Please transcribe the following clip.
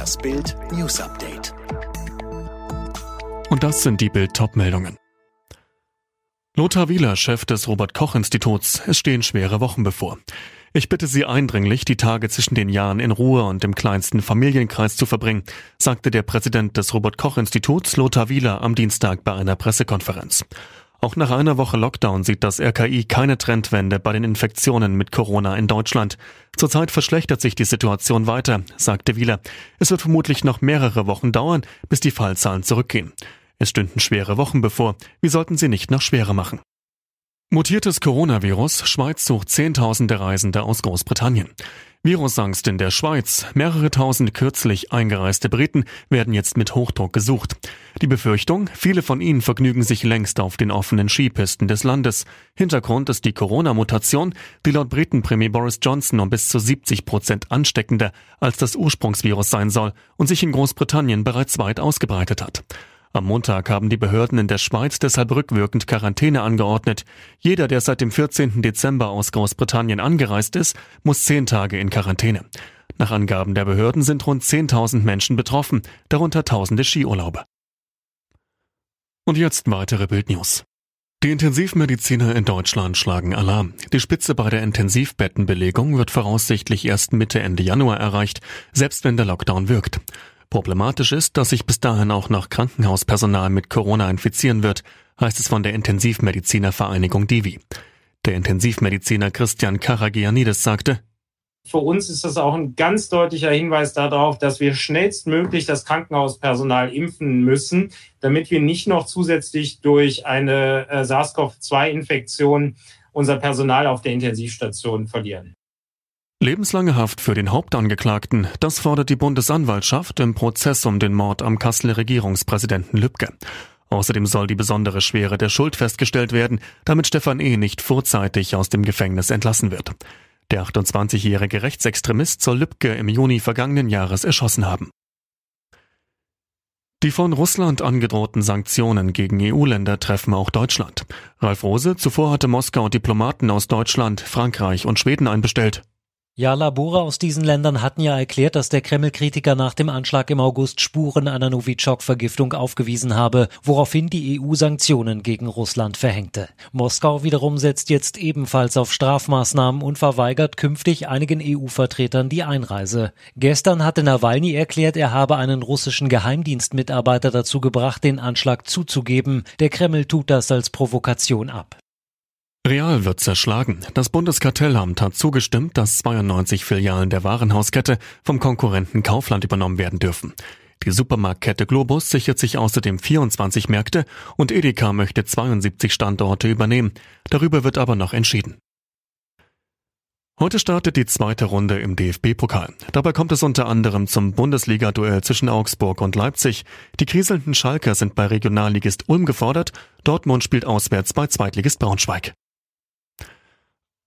Das Bild News Update. Und das sind die Bild meldungen Lothar Wieler, Chef des Robert Koch Instituts, es stehen schwere Wochen bevor. Ich bitte Sie eindringlich, die Tage zwischen den Jahren in Ruhe und im kleinsten Familienkreis zu verbringen, sagte der Präsident des Robert Koch Instituts, Lothar Wieler, am Dienstag bei einer Pressekonferenz. Auch nach einer Woche Lockdown sieht das RKI keine Trendwende bei den Infektionen mit Corona in Deutschland. Zurzeit verschlechtert sich die Situation weiter, sagte Wieler. Es wird vermutlich noch mehrere Wochen dauern, bis die Fallzahlen zurückgehen. Es stünden schwere Wochen bevor. Wie sollten sie nicht noch schwerer machen? Mutiertes Coronavirus. Schweiz sucht Zehntausende Reisende aus Großbritannien. Virusangst in der Schweiz. Mehrere tausend kürzlich eingereiste Briten werden jetzt mit Hochdruck gesucht. Die Befürchtung, viele von ihnen vergnügen sich längst auf den offenen Skipisten des Landes. Hintergrund ist die Corona-Mutation, die laut Britenpremier Boris Johnson um bis zu 70 Prozent ansteckender als das Ursprungsvirus sein soll und sich in Großbritannien bereits weit ausgebreitet hat. Am Montag haben die Behörden in der Schweiz deshalb rückwirkend Quarantäne angeordnet. Jeder, der seit dem 14. Dezember aus Großbritannien angereist ist, muss zehn Tage in Quarantäne. Nach Angaben der Behörden sind rund 10.000 Menschen betroffen, darunter tausende Skiurlaube. Und jetzt weitere Bildnews. Die Intensivmediziner in Deutschland schlagen Alarm. Die Spitze bei der Intensivbettenbelegung wird voraussichtlich erst Mitte Ende Januar erreicht, selbst wenn der Lockdown wirkt. Problematisch ist, dass sich bis dahin auch noch Krankenhauspersonal mit Corona infizieren wird, heißt es von der Intensivmedizinervereinigung Divi. Der Intensivmediziner Christian Karagianidis sagte, für uns ist das auch ein ganz deutlicher Hinweis darauf, dass wir schnellstmöglich das Krankenhauspersonal impfen müssen, damit wir nicht noch zusätzlich durch eine äh, SARS-CoV-2-Infektion unser Personal auf der Intensivstation verlieren. Lebenslange Haft für den Hauptangeklagten, das fordert die Bundesanwaltschaft im Prozess um den Mord am Kasseler Regierungspräsidenten Lübcke. Außerdem soll die besondere Schwere der Schuld festgestellt werden, damit Stefan E. nicht vorzeitig aus dem Gefängnis entlassen wird. Der 28-jährige Rechtsextremist soll Lübcke im Juni vergangenen Jahres erschossen haben. Die von Russland angedrohten Sanktionen gegen EU-Länder treffen auch Deutschland. Ralf Rose, zuvor hatte Moskau Diplomaten aus Deutschland, Frankreich und Schweden einbestellt. Ja, Labore aus diesen Ländern hatten ja erklärt, dass der Kreml-Kritiker nach dem Anschlag im August Spuren einer Novichok-Vergiftung aufgewiesen habe, woraufhin die EU Sanktionen gegen Russland verhängte. Moskau wiederum setzt jetzt ebenfalls auf Strafmaßnahmen und verweigert künftig einigen EU-Vertretern die Einreise. Gestern hatte Nawalny erklärt, er habe einen russischen Geheimdienstmitarbeiter dazu gebracht, den Anschlag zuzugeben. Der Kreml tut das als Provokation ab. Real wird zerschlagen. Das Bundeskartellamt hat zugestimmt, dass 92 Filialen der Warenhauskette vom Konkurrenten Kaufland übernommen werden dürfen. Die Supermarktkette Globus sichert sich außerdem 24 Märkte und Edeka möchte 72 Standorte übernehmen. Darüber wird aber noch entschieden. Heute startet die zweite Runde im DFB-Pokal. Dabei kommt es unter anderem zum Bundesliga-Duell zwischen Augsburg und Leipzig. Die kriselnden Schalker sind bei Regionalligist Ulm gefordert. Dortmund spielt auswärts bei Zweitligist Braunschweig.